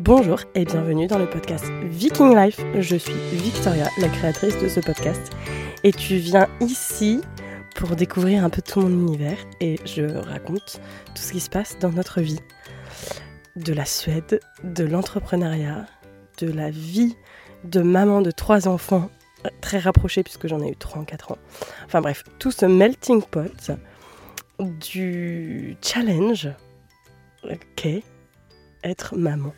Bonjour et bienvenue dans le podcast Viking Life. Je suis Victoria, la créatrice de ce podcast. Et tu viens ici pour découvrir un peu tout mon univers et je raconte tout ce qui se passe dans notre vie. De la Suède, de l'entrepreneuriat, de la vie de maman de trois enfants très rapprochés puisque j'en ai eu trois en quatre ans. Enfin bref, tout ce melting pot du challenge qu'est être maman.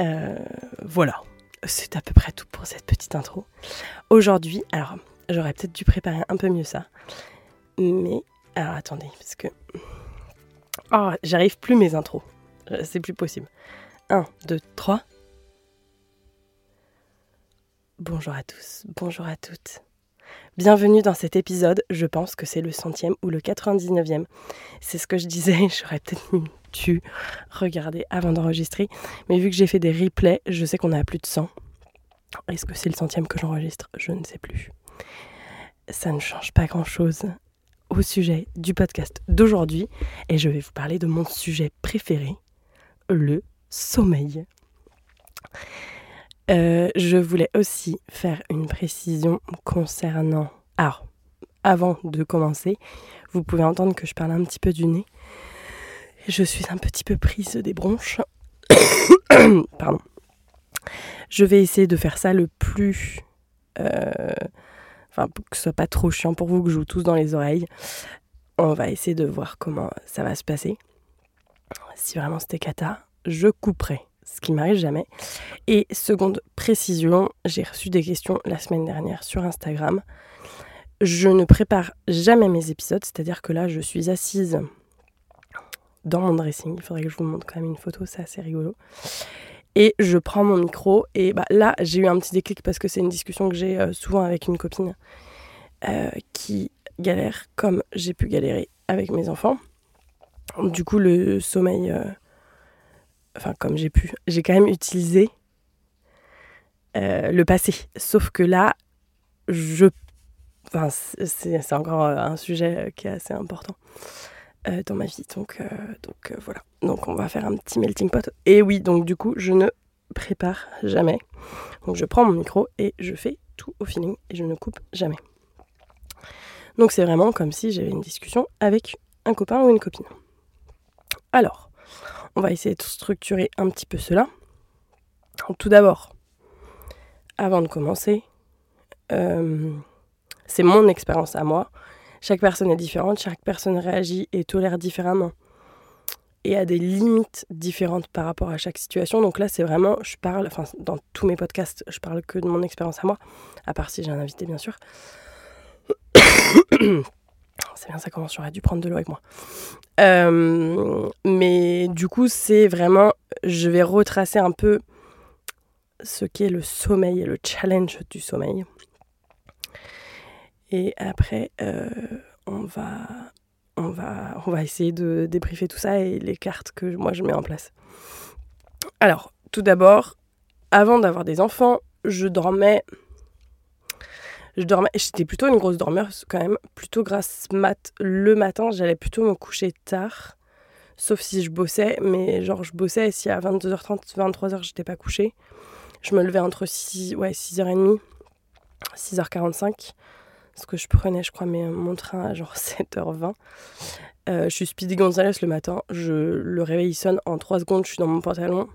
Euh, voilà, c'est à peu près tout pour cette petite intro. Aujourd'hui, alors j'aurais peut-être dû préparer un peu mieux ça, mais alors attendez, parce que oh, j'arrive plus mes intros, euh, c'est plus possible. 1, 2, 3. Bonjour à tous, bonjour à toutes. Bienvenue dans cet épisode, je pense que c'est le centième ou le 99e. C'est ce que je disais, j'aurais peut-être dû regarder avant d'enregistrer. Mais vu que j'ai fait des replays, je sais qu'on a plus de 100. Est-ce que c'est le centième que j'enregistre? Je ne sais plus. Ça ne change pas grand-chose au sujet du podcast d'aujourd'hui. Et je vais vous parler de mon sujet préféré, le sommeil. Euh, je voulais aussi faire une précision concernant... Alors, avant de commencer, vous pouvez entendre que je parle un petit peu du nez. Je suis un petit peu prise des bronches. Pardon. Je vais essayer de faire ça le plus... Euh, enfin, que ce soit pas trop chiant pour vous, que je vous tous dans les oreilles. On va essayer de voir comment ça va se passer. Si vraiment c'était cata, je couperai ce qui m'arrive jamais. Et seconde précision, j'ai reçu des questions la semaine dernière sur Instagram. Je ne prépare jamais mes épisodes, c'est-à-dire que là, je suis assise dans mon dressing. Il faudrait que je vous montre quand même une photo, c'est assez rigolo. Et je prends mon micro et bah, là, j'ai eu un petit déclic parce que c'est une discussion que j'ai euh, souvent avec une copine euh, qui galère comme j'ai pu galérer avec mes enfants. Du coup, le sommeil euh, enfin comme j'ai pu, j'ai quand même utilisé euh, le passé. Sauf que là, je, enfin c'est encore un sujet qui est assez important euh, dans ma vie. Donc, euh, donc voilà. Donc on va faire un petit melting pot. Et oui, donc du coup, je ne prépare jamais. Donc je prends mon micro et je fais tout au feeling et je ne coupe jamais. Donc c'est vraiment comme si j'avais une discussion avec un copain ou une copine. Alors, on va essayer de structurer un petit peu cela. Tout d'abord, avant de commencer, euh, c'est mon expérience à moi. Chaque personne est différente, chaque personne réagit et tolère différemment. Et a des limites différentes par rapport à chaque situation. Donc là, c'est vraiment, je parle, enfin, dans tous mes podcasts, je parle que de mon expérience à moi, à part si j'ai un invité, bien sûr. Bien, ça commence, j'aurais dû prendre de l'eau avec moi. Euh, mais du coup, c'est vraiment, je vais retracer un peu ce qu'est le sommeil et le challenge du sommeil. Et après, euh, on, va, on, va, on va essayer de débriefer tout ça et les cartes que moi je mets en place. Alors, tout d'abord, avant d'avoir des enfants, je dormais je dormais, j'étais plutôt une grosse dormeuse quand même, plutôt grasse mat. Le matin, j'allais plutôt me coucher tard, sauf si je bossais, mais genre je bossais si à 22h30, 23h, j'étais pas couchée, je me levais entre 6, ouais, 6h30, 6h45, parce que je prenais, je crois, mon train à genre 7h20. Euh, je suis Speedy Gonzalez le matin, je, le réveil sonne en 3 secondes, je suis dans mon pantalon.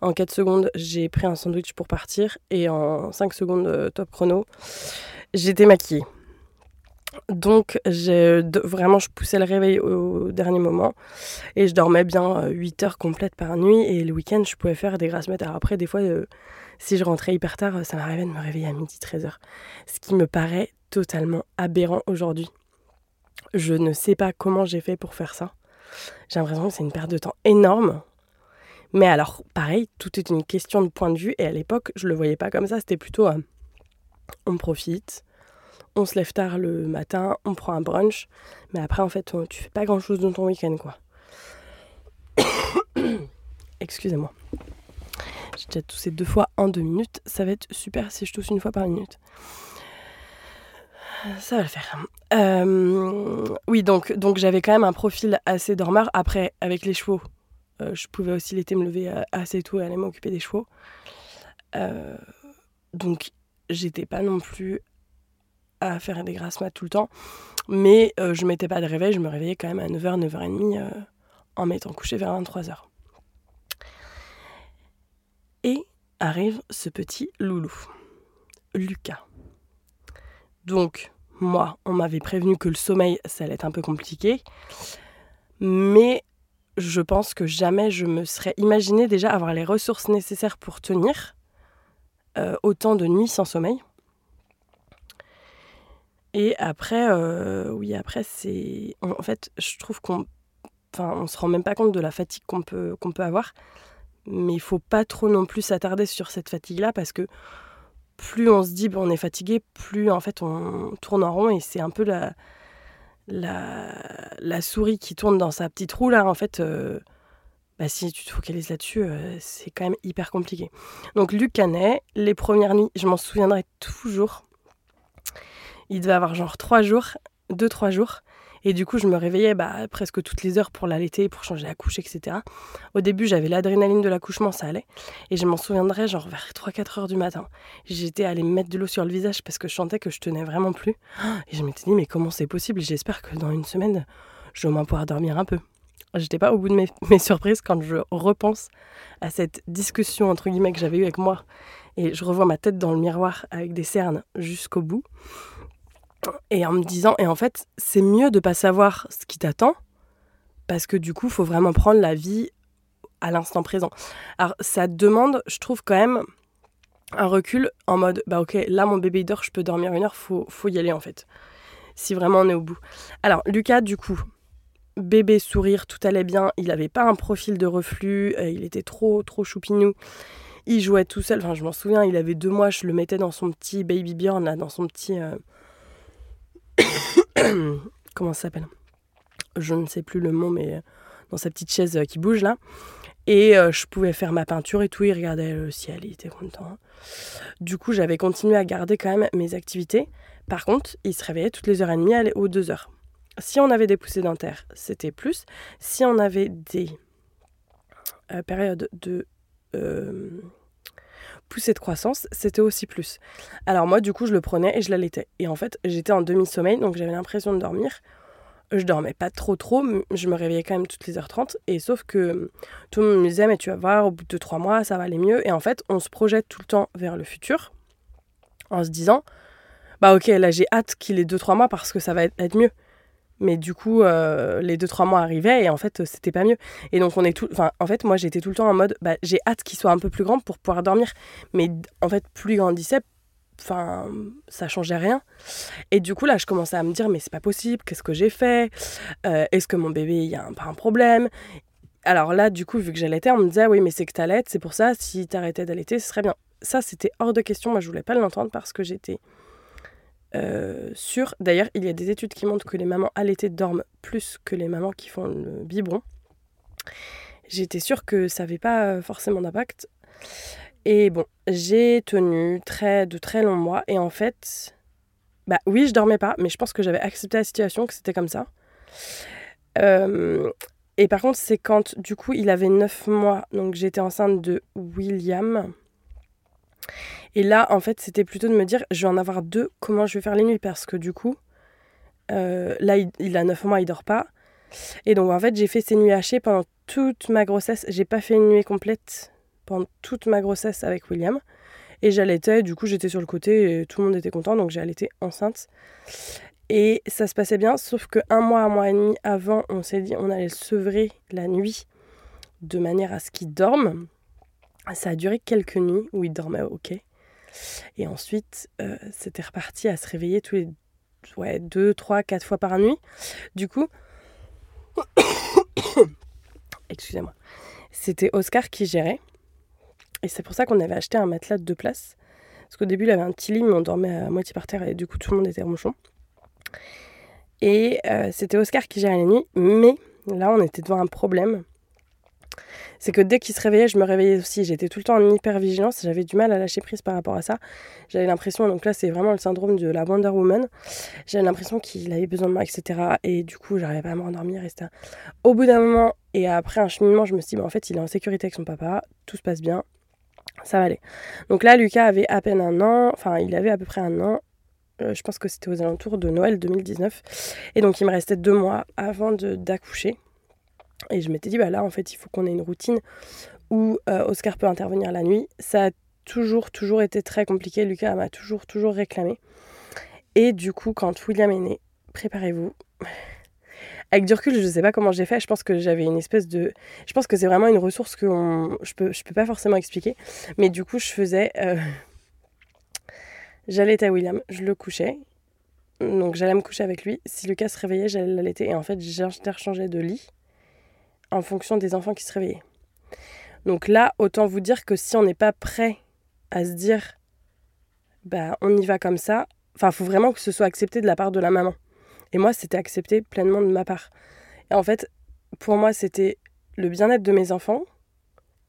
En 4 secondes, j'ai pris un sandwich pour partir et en 5 secondes, euh, top chrono, j'étais maquillée. Donc vraiment je poussais le réveil au dernier moment et je dormais bien 8 euh, heures complètes par nuit et le week-end je pouvais faire des grasses maths. Alors après des fois euh, si je rentrais hyper tard ça m'arrivait de me réveiller à midi 13h. Ce qui me paraît totalement aberrant aujourd'hui. Je ne sais pas comment j'ai fait pour faire ça. J'ai l'impression que c'est une perte de temps énorme. Mais alors pareil, tout est une question de point de vue et à l'époque je le voyais pas comme ça. C'était plutôt euh, on profite, on se lève tard le matin, on prend un brunch, mais après en fait tu fais pas grand chose dans ton week-end quoi. Excusez-moi. J'ai déjà toussé deux fois en deux minutes, ça va être super si je tousse une fois par minute. Ça va le faire. Euh, oui, donc, donc j'avais quand même un profil assez dormeur. Après, avec les chevaux, je pouvais aussi l'été me lever assez tôt et aller m'occuper des chevaux. donc j'étais pas non plus à faire des grasses mat tout le temps. Mais je mettais pas de réveil, je me réveillais quand même à 9h, 9h30 en m'étant couché vers 23h. Et arrive ce petit loulou, Lucas. Donc, moi, on m'avait prévenu que le sommeil, ça allait être un peu compliqué. Mais je pense que jamais je me serais imaginé déjà avoir les ressources nécessaires pour tenir euh, autant de nuits sans sommeil. Et après, euh, oui, après, c'est. En fait, je trouve qu'on. Enfin, on se rend même pas compte de la fatigue qu'on peut, avoir. Mais il faut pas trop non plus s'attarder sur cette fatigue-là parce que plus on se dit on est fatigué, plus en fait on tourne en rond et c'est un peu la, la, souris qui tourne dans sa petite roue là. En fait, euh, bah, si tu te focalises là-dessus, euh, c'est quand même hyper compliqué. Donc Luc Canet, les premières nuits, je m'en souviendrai toujours. Il devait avoir genre trois jours, deux trois jours. Et du coup, je me réveillais bah, presque toutes les heures pour l'allaiter, pour changer la couche, etc. Au début, j'avais l'adrénaline de l'accouchement, ça allait. Et je m'en souviendrai, genre vers 3-4 heures du matin. J'étais allée me mettre de l'eau sur le visage parce que je sentais que je tenais vraiment plus. Et je m'étais dit, mais comment c'est possible? J'espère que dans une semaine, je vais au moins pouvoir dormir un peu. J'étais pas au bout de mes, mes, surprises quand je repense à cette discussion entre guillemets que j'avais eue avec moi et je revois ma tête dans le miroir avec des cernes jusqu'au bout et en me disant, et en fait, c'est mieux de pas savoir ce qui t'attend, parce que du coup, faut vraiment prendre la vie à l'instant présent. Alors, ça demande, je trouve quand même, un recul en mode, bah ok, là mon bébé dort, je peux dormir une heure, faut, faut y aller en fait. Si vraiment on est au bout. Alors, Lucas, du coup, bébé sourire, tout allait bien, il n'avait pas un profil de reflux, euh, il était trop, trop choupinou. Il jouait tout seul, enfin je m'en souviens, il avait deux mois, je le mettais dans son petit baby Bjorn, dans son petit... Euh, comment ça s'appelle? Je ne sais plus le mot, mais dans sa petite chaise euh, qui bouge là. Et euh, je pouvais faire ma peinture et tout. Il regardait le ciel, il était content. Du coup, j'avais continué à garder quand même mes activités. Par contre, il se réveillait toutes les heures et demie aux deux heures. Si on avait des poussées dentaires, c'était plus. Si on avait des euh, périodes de poussée de croissance, c'était aussi plus. Alors moi, du coup, je le prenais et je l'allaitais. Et en fait, j'étais en demi-sommeil, donc j'avais l'impression de dormir. Je dormais pas trop trop, je me réveillais quand même toutes les heures 30. Et sauf que tout le monde me disait, mais tu vas voir, au bout de trois mois, ça va aller mieux. Et en fait, on se projette tout le temps vers le futur en se disant, bah ok, là j'ai hâte qu'il ait deux trois mois parce que ça va être mieux. Mais du coup, euh, les deux, trois mois arrivaient et en fait, c'était pas mieux. Et donc, on est tout. Enfin, en fait, moi, j'étais tout le temps en mode, bah, j'ai hâte qu'il soit un peu plus grand pour pouvoir dormir. Mais en fait, plus grandissait, enfin, ça changeait rien. Et du coup, là, je commençais à me dire, mais c'est pas possible, qu'est-ce que j'ai fait? Euh, Est-ce que mon bébé, il y a un, pas un problème? Alors là, du coup, vu que j'allaitais, on me disait, ah oui, mais c'est que t'allaites, c'est pour ça, si t'arrêtais d'allaiter, ce serait bien. Ça, c'était hors de question. Moi, je voulais pas l'entendre parce que j'étais euh, sur. D'ailleurs, il y a des études qui montrent que les mamans allaitées dorment plus que les mamans qui font le biberon. J'étais sûre que ça n'avait pas forcément d'impact. Et bon, j'ai tenu très, de très longs mois. Et en fait, bah oui, je dormais pas, mais je pense que j'avais accepté la situation, que c'était comme ça. Euh, et par contre, c'est quand, du coup, il avait 9 mois, donc j'étais enceinte de William. Et là, en fait, c'était plutôt de me dire, je vais en avoir deux, comment je vais faire les nuits? Parce que du coup, euh, là, il, a 9 mois, il dort pas. Et donc, en fait, j'ai fait ces nuits hachées pendant toute ma grossesse. J'ai pas fait une nuit complète pendant toute ma grossesse avec William. Et j'allaitais, du coup, j'étais sur le côté et tout le monde était content, donc j'ai allaité enceinte. Et ça se passait bien, sauf que un mois, un mois et demi avant, on s'est dit on allait sevrer la nuit de manière à ce qu'il dorme. Ça a duré quelques nuits où il dormait ok. Et ensuite, euh, c'était reparti à se réveiller tous les ouais, deux, trois, quatre fois par nuit. Du coup, excusez-moi, c'était Oscar qui gérait. Et c'est pour ça qu'on avait acheté un matelas de deux places. Parce qu'au début, il avait un petit lit, mais on dormait à moitié par terre et du coup, tout le monde était ronchon. Et euh, c'était Oscar qui gérait les nuits. Mais là, on était devant un problème. C'est que dès qu'il se réveillait, je me réveillais aussi. J'étais tout le temps en hyper vigilance. J'avais du mal à lâcher prise par rapport à ça. J'avais l'impression, donc là, c'est vraiment le syndrome de la Wonder Woman. J'avais l'impression qu'il avait besoin de moi, etc. Et du coup, j'arrivais pas à m'endormir. Et Au bout d'un moment, et après un cheminement, je me suis dit, bah, en fait, il est en sécurité avec son papa. Tout se passe bien. Ça va aller. Donc là, Lucas avait à peine un an. Enfin, il avait à peu près un an. Euh, je pense que c'était aux alentours de Noël 2019. Et donc, il me restait deux mois avant d'accoucher. Et je m'étais dit, bah là, en fait, il faut qu'on ait une routine où euh, Oscar peut intervenir la nuit. Ça a toujours, toujours été très compliqué. Lucas m'a toujours, toujours réclamé. Et du coup, quand William est né, préparez-vous. Avec du recul, je ne sais pas comment j'ai fait. Je pense que j'avais une espèce de. Je pense que c'est vraiment une ressource que je peux, je peux pas forcément expliquer. Mais du coup, je faisais. Euh, j'allais à William, je le couchais. Donc j'allais me coucher avec lui. Si Lucas se réveillait, j'allais l'allaiter. Et en fait, j'interchangeais de lit en fonction des enfants qui se réveillaient. Donc là, autant vous dire que si on n'est pas prêt à se dire, bah on y va comme ça, enfin, faut vraiment que ce soit accepté de la part de la maman. Et moi, c'était accepté pleinement de ma part. Et en fait, pour moi, c'était le bien-être de mes enfants,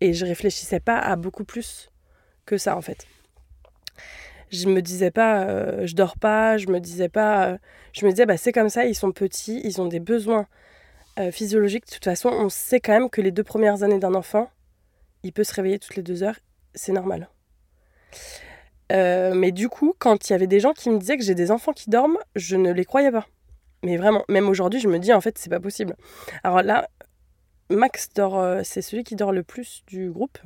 et je réfléchissais pas à beaucoup plus que ça, en fait. Je me disais pas, euh, je dors pas, je me disais pas, euh, je me disais, bah c'est comme ça, ils sont petits, ils ont des besoins euh, physiologique, de toute façon, on sait quand même que les deux premières années d'un enfant, il peut se réveiller toutes les deux heures, c'est normal. Euh, mais du coup, quand il y avait des gens qui me disaient que j'ai des enfants qui dorment, je ne les croyais pas. Mais vraiment, même aujourd'hui, je me dis en fait, c'est pas possible. Alors là, Max dort, euh, c'est celui qui dort le plus du groupe.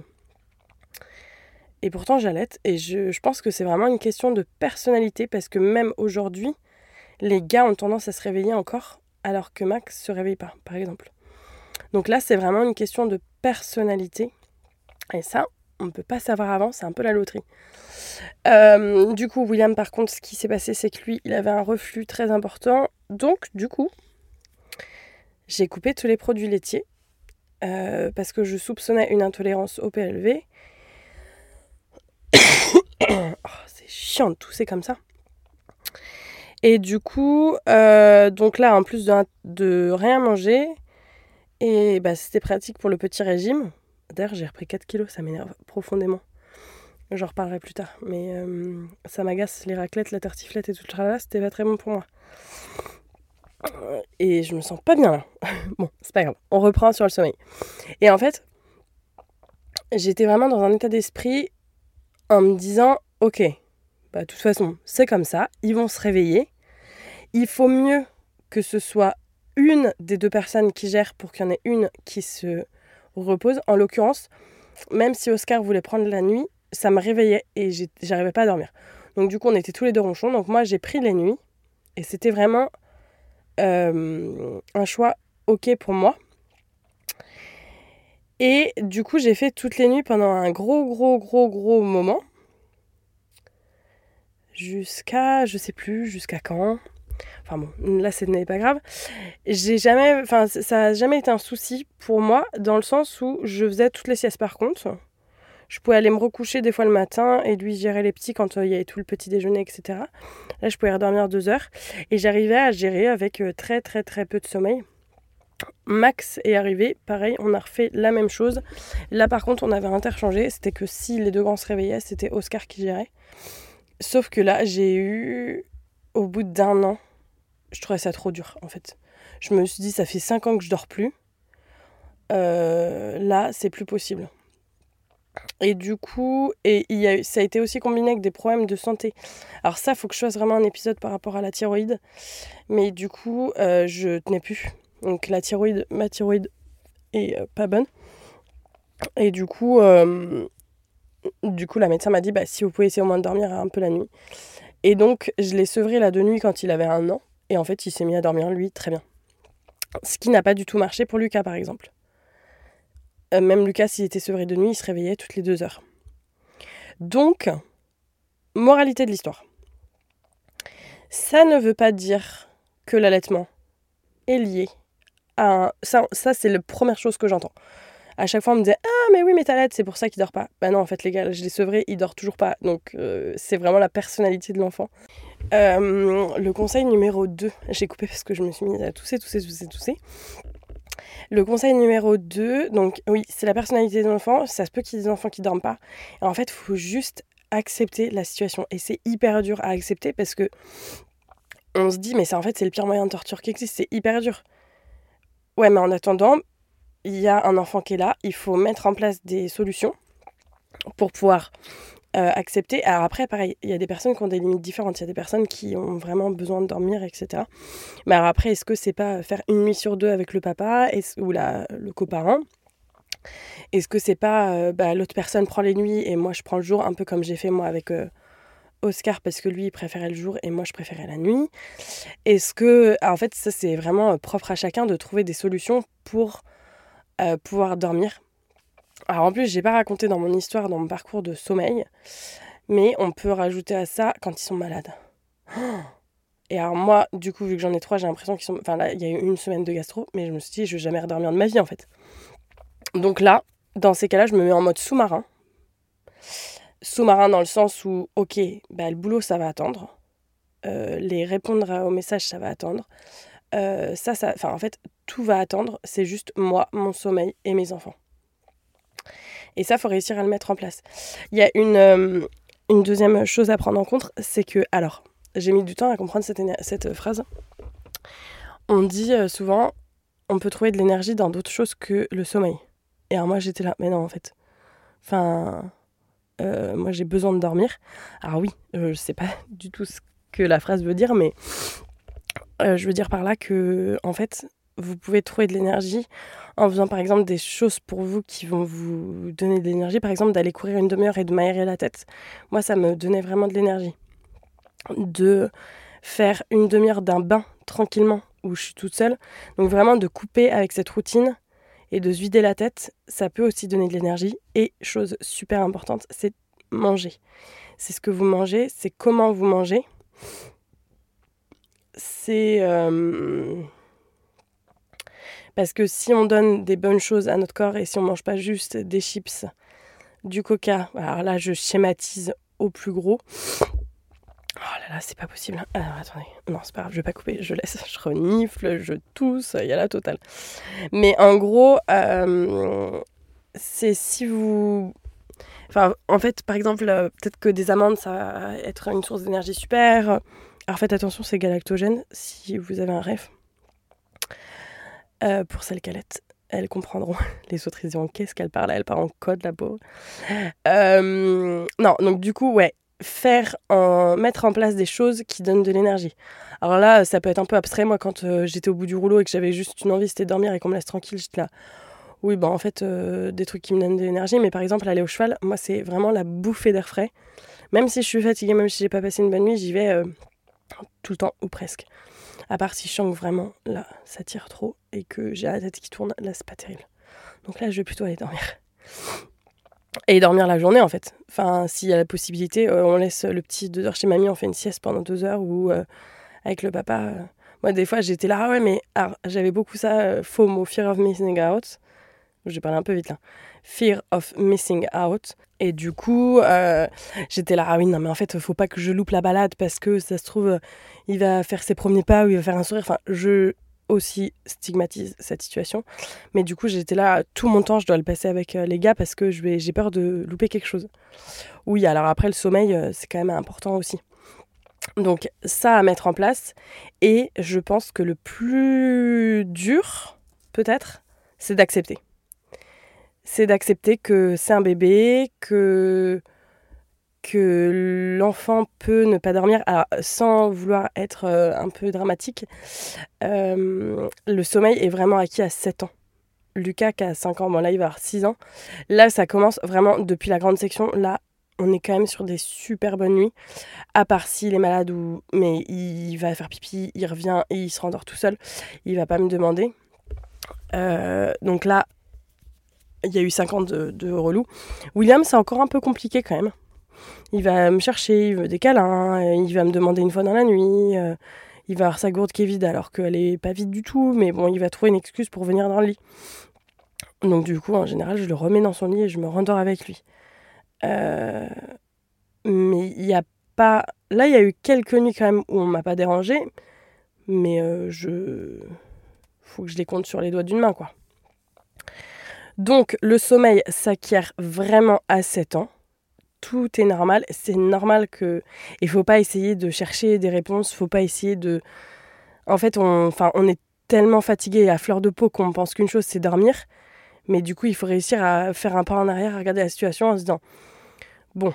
Et pourtant, j'allaite. Et je, je pense que c'est vraiment une question de personnalité parce que même aujourd'hui, les gars ont tendance à se réveiller encore alors que Max se réveille pas, par exemple. Donc là, c'est vraiment une question de personnalité. Et ça, on ne peut pas savoir avant, c'est un peu la loterie. Euh, du coup, William, par contre, ce qui s'est passé, c'est que lui, il avait un reflux très important. Donc, du coup, j'ai coupé tous les produits laitiers euh, parce que je soupçonnais une intolérance au PLV. oh, c'est chiant de tousser comme ça. Et du coup, euh, donc là, en plus de, rien manger, et bah, c'était pratique pour le petit régime. D'ailleurs, j'ai repris 4 kilos, ça m'énerve profondément. J'en reparlerai plus tard. Mais euh, ça m'agace, les raclettes, la tartiflette et tout le tralala, c'était pas très bon pour moi. Et je me sens pas bien là. bon, c'est pas grave, on reprend sur le sommeil. Et en fait, j'étais vraiment dans un état d'esprit en me disant, ok, bah de toute façon, c'est comme ça, ils vont se réveiller il faut mieux que ce soit une des deux personnes qui gère pour qu'il y en ait une qui se repose. En l'occurrence, même si Oscar voulait prendre la nuit, ça me réveillait et j'arrivais pas à dormir. Donc du coup, on était tous les deux ronchons. Donc moi, j'ai pris les nuits et c'était vraiment euh, un choix ok pour moi. Et du coup, j'ai fait toutes les nuits pendant un gros, gros, gros, gros moment. Jusqu'à, je sais plus, jusqu'à quand? Enfin bon, là, ce n'est pas grave. J'ai jamais, enfin, ça n'a jamais été un souci pour moi, dans le sens où je faisais toutes les siestes par contre. Je pouvais aller me recoucher des fois le matin et lui gérer les petits quand euh, il y avait tout le petit déjeuner, etc. Là, je pouvais redormir deux heures. Et j'arrivais à gérer avec euh, très, très, très peu de sommeil. Max est arrivé, pareil, on a refait la même chose. Là, par contre, on avait interchangé. C'était que si les deux grands se réveillaient, c'était Oscar qui gérait. Sauf que là, j'ai eu, au bout d'un an, je trouvais ça trop dur en fait. Je me suis dit, ça fait 5 ans que je dors plus. Euh, là, c'est plus possible. Et du coup, et ça a été aussi combiné avec des problèmes de santé. Alors ça, il faut que je fasse vraiment un épisode par rapport à la thyroïde. Mais du coup, euh, je tenais plus. Donc la thyroïde, ma thyroïde est euh, pas bonne. Et du coup, du coup, la médecin m'a dit, bah, si vous pouvez essayer au moins de dormir un peu la nuit. Et donc, je l'ai sevré là de nuit quand il avait un an. Et en fait, il s'est mis à dormir, lui, très bien. Ce qui n'a pas du tout marché pour Lucas, par exemple. Euh, même Lucas, s'il était sevré de nuit, il se réveillait toutes les deux heures. Donc, moralité de l'histoire. Ça ne veut pas dire que l'allaitement est lié à un... Ça, ça c'est la première chose que j'entends à chaque fois on me disait ah mais oui mais t'as c'est pour ça qu'il dort pas bah non en fait les gars je l'ai sevré il dort toujours pas donc euh, c'est vraiment la personnalité de l'enfant euh, le conseil numéro 2 j'ai coupé parce que je me suis mise à tousser tousser tousser tousser Le conseil numéro 2, donc oui, c'est la personnalité des enfants. Ça se peut qu'il y ait des enfants qui dorment pas. Et en fait, il faut juste accepter la situation. Et c'est hyper dur à accepter parce que on se dit, mais c'est en fait, c'est le pire moyen de torture qui existe. C'est hyper dur. Ouais, mais en attendant, il y a un enfant qui est là. Il faut mettre en place des solutions pour pouvoir euh, accepter. Alors après, pareil, il y a des personnes qui ont des limites différentes. Il y a des personnes qui ont vraiment besoin de dormir, etc. Mais alors après, est-ce que c'est pas faire une nuit sur deux avec le papa ou la, le coparent? Est-ce que c'est pas euh, bah, l'autre personne prend les nuits et moi je prends le jour, un peu comme j'ai fait moi avec euh, Oscar parce que lui il préférait le jour et moi je préférais la nuit Est-ce que, en fait, ça c'est vraiment propre à chacun de trouver des solutions pour pouvoir dormir alors en plus, j'ai pas raconté dans mon histoire, dans mon parcours de sommeil, mais on peut rajouter à ça quand ils sont malades. Et alors moi, du coup, vu que j'en ai trois, j'ai l'impression qu'ils sont... Enfin là, il y a eu une semaine de gastro, mais je me suis dit, je vais jamais redormir de ma vie en fait. Donc là, dans ces cas-là, je me mets en mode sous-marin. Sous-marin dans le sens où, ok, bah, le boulot, ça va attendre. Euh, les répondre aux messages, ça va attendre. Euh, ça, ça... Enfin, en fait, tout va attendre. C'est juste moi, mon sommeil et mes enfants. Et ça, faut réussir à le mettre en place. Il y a une, euh, deuxième chose à prendre en compte, c'est que, alors, j'ai mis du temps à comprendre cette, phrase. On dit euh, souvent, on peut trouver de l'énergie dans d'autres choses que le sommeil. Et alors moi, j'étais là, mais non, en fait. Enfin, moi, j'ai besoin de dormir. Alors oui, je sais pas du tout ce que la phrase veut dire, mais je veux dire par là que, en fait, vous pouvez trouver de l'énergie en faisant par exemple des choses pour vous qui vont vous donner de l'énergie. Par exemple, d'aller courir une demi-heure et de m'aérer la tête. Moi, ça me donnait vraiment de l'énergie. De faire une demi-heure d'un bain tranquillement où je suis toute seule. Donc vraiment de couper avec cette routine et de se vider la tête, ça peut aussi donner de l'énergie. Et chose super importante, c'est manger. C'est ce que vous mangez, c'est comment vous mangez. C'est... Euh, parce que si on donne des bonnes choses à notre corps et si on mange pas juste des chips, du coca, alors là je schématise au plus gros. Oh là là, c'est pas possible. Alors attendez, non, c'est pas grave, je vais pas couper, je laisse, je renifle, je tousse, il y a la totale. Mais en gros, euh, c'est si vous. Enfin, en fait, par exemple, euh, peut-être que des amandes, ça va être une source d'énergie super. Alors faites attention, c'est galactogène si vous avez un rêve. Euh, pour celles est, elles comprendront. Les autres, ils diront qu'est-ce qu'elle parle Elle parle en code, la peau. Euh, non, donc du coup, ouais, faire, mettre en place des choses qui donnent de l'énergie. Alors là, ça peut être un peu abstrait. Moi, quand euh, j'étais au bout du rouleau et que j'avais juste une envie, c'était de dormir et qu'on me laisse tranquille, j'étais là. Oui, bah en fait, des trucs qui me donnent de l'énergie. Mais par exemple, aller au cheval, moi, c'est vraiment la bouffée d'air frais. Même si je suis fatiguée, même si j'ai pas passé une bonne nuit, j'y vais tout le temps ou presque. À part si je sens que vraiment, là, ça tire trop et que j'ai la tête qui tourne, là, c'est pas terrible. Donc là, je vais plutôt aller dormir. Et dormir la journée, en fait. Enfin, s'il y a la possibilité, euh, on laisse le petit deux heures chez mamie, on fait une sieste pendant deux heures ou euh, avec le papa. Euh. Moi, des fois, j'étais là, ah ouais, mais j'avais beaucoup ça, FOMO, Fear of Missing Out. J'ai parlé un peu vite là. Fear of Missing Out. Et du coup, euh, j'étais là, ah oui, non, mais en fait, faut pas que je loupe la balade parce que ça se trouve, il va faire ses premiers pas ou il va faire un sourire. Enfin, je aussi stigmatise cette situation. Mais du coup, j'étais là, tout mon temps, je dois le passer avec euh, les gars parce que j'ai peur de louper quelque chose. Oui, alors après, le sommeil, euh, c'est quand même important aussi. Donc, ça à mettre en place. Et je pense que le plus dur, peut-être, c'est d'accepter c'est d'accepter que c'est un bébé, que, que l'enfant peut ne pas dormir. Alors, sans vouloir être euh, un peu dramatique, euh, le sommeil est vraiment acquis à 7 ans. Lucas qui a 5 ans, bon là il va avoir 6 ans. Là ça commence vraiment depuis la grande section. Là on est quand même sur des super bonnes nuits. À part s'il est malade ou. Mais il va faire pipi, il revient et il se rendort tout seul. Il va pas me demander. Euh, donc là, il y a eu 50 de, de relou. William, c'est encore un peu compliqué quand même. Il va me chercher, il veut des câlins, euh, il va me demander une fois dans la nuit, euh, il va avoir sa gourde qui est vide alors qu'elle est pas vide du tout, mais bon, il va trouver une excuse pour venir dans le lit. Donc du coup, en général, je le remets dans son lit et je me rendors avec lui. Euh, mais il n'y a pas... Là, il y a eu quelques nuits quand même où on m'a pas dérangé, mais je faut que je les compte sur les doigts d'une main, quoi. Donc, le sommeil s'acquiert vraiment à 7 ans. Tout est normal. C'est normal que. Il faut pas essayer de chercher des réponses. faut pas essayer de. En fait, on est tellement fatigué à fleur de peau qu'on pense qu'une chose, c'est dormir. Mais du coup, il faut réussir à faire un pas en arrière, à regarder la situation en se disant Bon,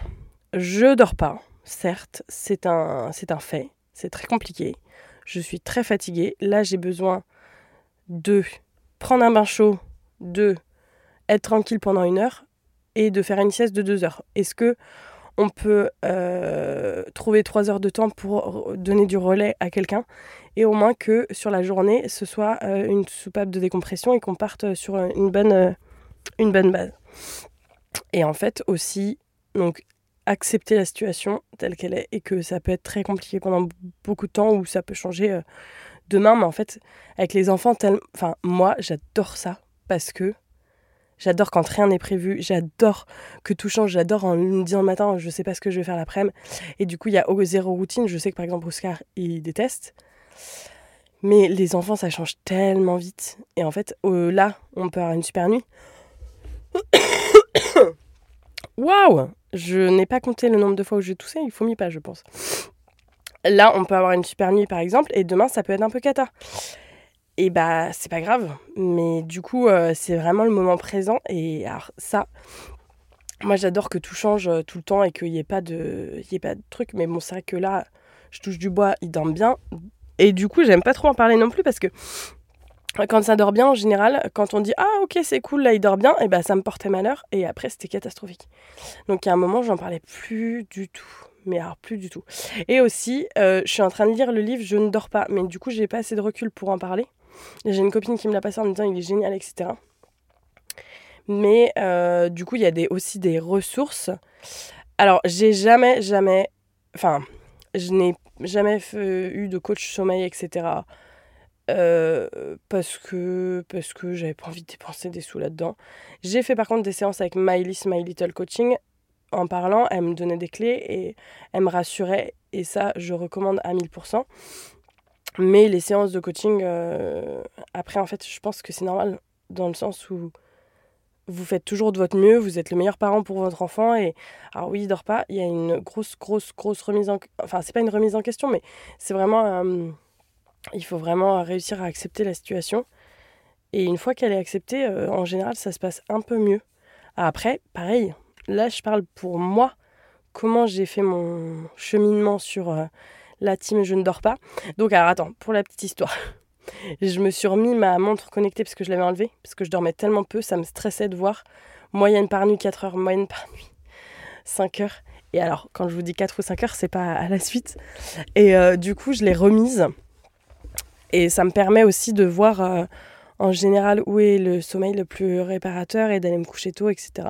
je dors pas, certes, c'est un, c'est un fait, c'est très compliqué. Je suis très fatiguée. Là, j'ai besoin de prendre un bain chaud, de être tranquille pendant une heure et de faire une sieste de deux heures. Est-ce que on peut euh, trouver trois heures de temps pour donner du relais à quelqu'un et au moins que sur la journée ce soit euh, une soupape de décompression et qu'on parte sur une bonne, euh, une bonne base? Et en fait aussi, donc accepter la situation telle qu'elle est et que ça peut être très compliqué pendant beaucoup de temps ou ça peut changer demain, mais en fait avec les enfants, tel... enfin moi j'adore ça parce que J'adore quand rien n'est prévu. J'adore que tout change. J'adore en me disant le matin, je sais pas ce que je vais faire l'après-midi. Et du coup, il y a zéro routine. Je sais que par exemple, Oscar, il déteste. Mais les enfants, ça change tellement vite. Et en fait, là, on peut avoir une super nuit. Waouh Je n'ai pas compté le nombre de fois où j'ai toussé. Il faut m'y pas, je pense. Là, on peut avoir une super nuit, par exemple. Et demain, ça peut être un peu cata et bah c'est pas grave. Mais du coup euh, c'est vraiment le moment présent. Et alors ça moi j'adore que tout change euh, tout le temps et qu'il n'y ait pas de y pas de truc. Mais bon c'est vrai que là je touche du bois il dort bien. Et du coup j'aime pas trop en parler non plus parce que quand ça dort bien en général quand on dit ah ok c'est cool là il dort bien et bah ça me portait malheur. Et après c'était catastrophique. Donc à un moment j'en parlais plus du tout. Mais alors plus du tout. Et aussi, euh, je suis en train de lire le livre Je ne dors pas, mais du coup, j'ai pas assez de recul pour en parler. J'ai une copine qui me l'a passé en me disant il est génial, etc. Mais euh, du coup, il y a des, aussi des ressources. Alors, j'ai jamais, jamais. Enfin, je n'ai jamais eu de coach sommeil, etc. Euh, parce que parce que j'avais pas envie de dépenser des sous là-dedans. J'ai fait par contre des séances avec Miley My Little Coaching. En parlant, elle me donnait des clés et elle me rassurait. Et ça, je recommande à 1000%. Mais les séances de coaching, euh, après, en fait, je pense que c'est normal dans le sens où vous faites toujours de votre mieux, vous êtes le meilleur parent pour votre enfant. Et alors, oui, il dort pas, il y a une grosse, grosse, grosse remise en. Enfin, c'est pas une remise en question, mais c'est vraiment. il faut vraiment réussir à accepter la situation. Et une fois qu'elle est acceptée, euh, en général, ça se passe un peu mieux. Après, pareil, là, je parle pour moi, comment j'ai fait mon cheminement sur. La team Je ne dors pas. Donc, alors attends, pour la petite histoire. je me suis remis ma montre connectée parce que je l'avais enlevée, parce que je dormais tellement peu, ça me stressait de voir moyenne par nuit 4 heures, moyenne par nuit 5 heures. Et alors, quand je vous dis 4 ou 5 heures, c'est pas à la suite. Et euh, du coup, je l'ai remise. Et ça me permet aussi de voir euh, en général où est le sommeil le plus réparateur et d'aller me coucher tôt, etc.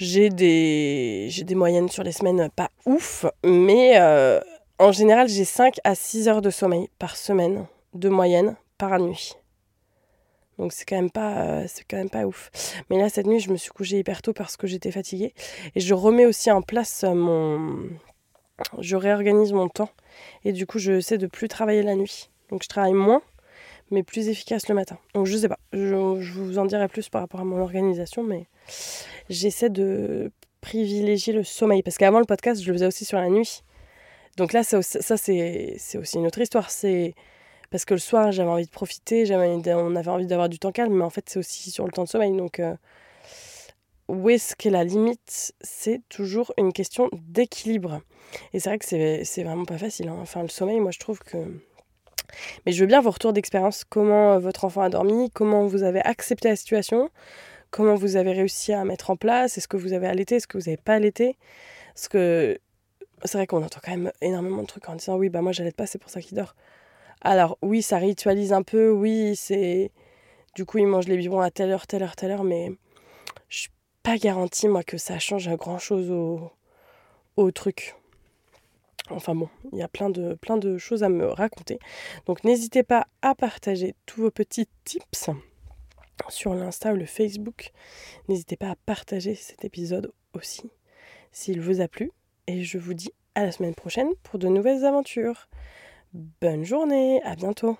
J'ai des, j'ai des moyennes sur les semaines pas ouf, mais euh, en général, j'ai 5 à 6 heures de sommeil par semaine de moyenne par nuit. Donc c'est quand même pas euh, c'est quand même pas ouf. Mais là cette nuit, je me suis couchée hyper tôt parce que j'étais fatiguée et je remets aussi en place mon je réorganise mon temps et du coup, je sais de plus travailler la nuit. Donc je travaille moins mais plus efficace le matin. Donc je sais pas, je, je vous en dirai plus par rapport à mon organisation mais j'essaie de privilégier le sommeil. Parce qu'avant le podcast, je le faisais aussi sur la nuit. Donc là, ça, ça c'est aussi une autre histoire. C'est parce que le soir, j'avais envie de profiter, on avait envie d'avoir du temps calme, mais en fait, c'est aussi sur le temps de sommeil. Donc, euh, où est-ce qu'est la limite? C'est toujours une question d'équilibre. Et c'est vrai que c'est vraiment pas facile. Hein. Enfin, le sommeil, moi, je trouve que. Mais je veux bien vos retours d'expérience. Comment votre enfant a dormi? Comment vous avez accepté la situation? Comment vous avez réussi à mettre en place Est-ce que vous avez allaité Est-ce que vous n'avez pas allaité? Parce que c'est vrai qu'on entend quand même énormément de trucs en disant oui, bah moi j'allaite pas, c'est pour ça qu'il dort. Alors oui, ça ritualise un peu, oui, c'est. Du coup, il mange les biberons à telle heure, telle heure, telle heure, mais je suis pas garantie, moi, que ça change grand chose au, au truc. Enfin bon, il y a plein de, plein de choses à me raconter. Donc n'hésitez pas à partager tous vos petits tips sur l'Insta ou le Facebook. N'hésitez pas à partager cet épisode aussi s'il vous a plu. Et je vous dis à la semaine prochaine pour de nouvelles aventures. Bonne journée, à bientôt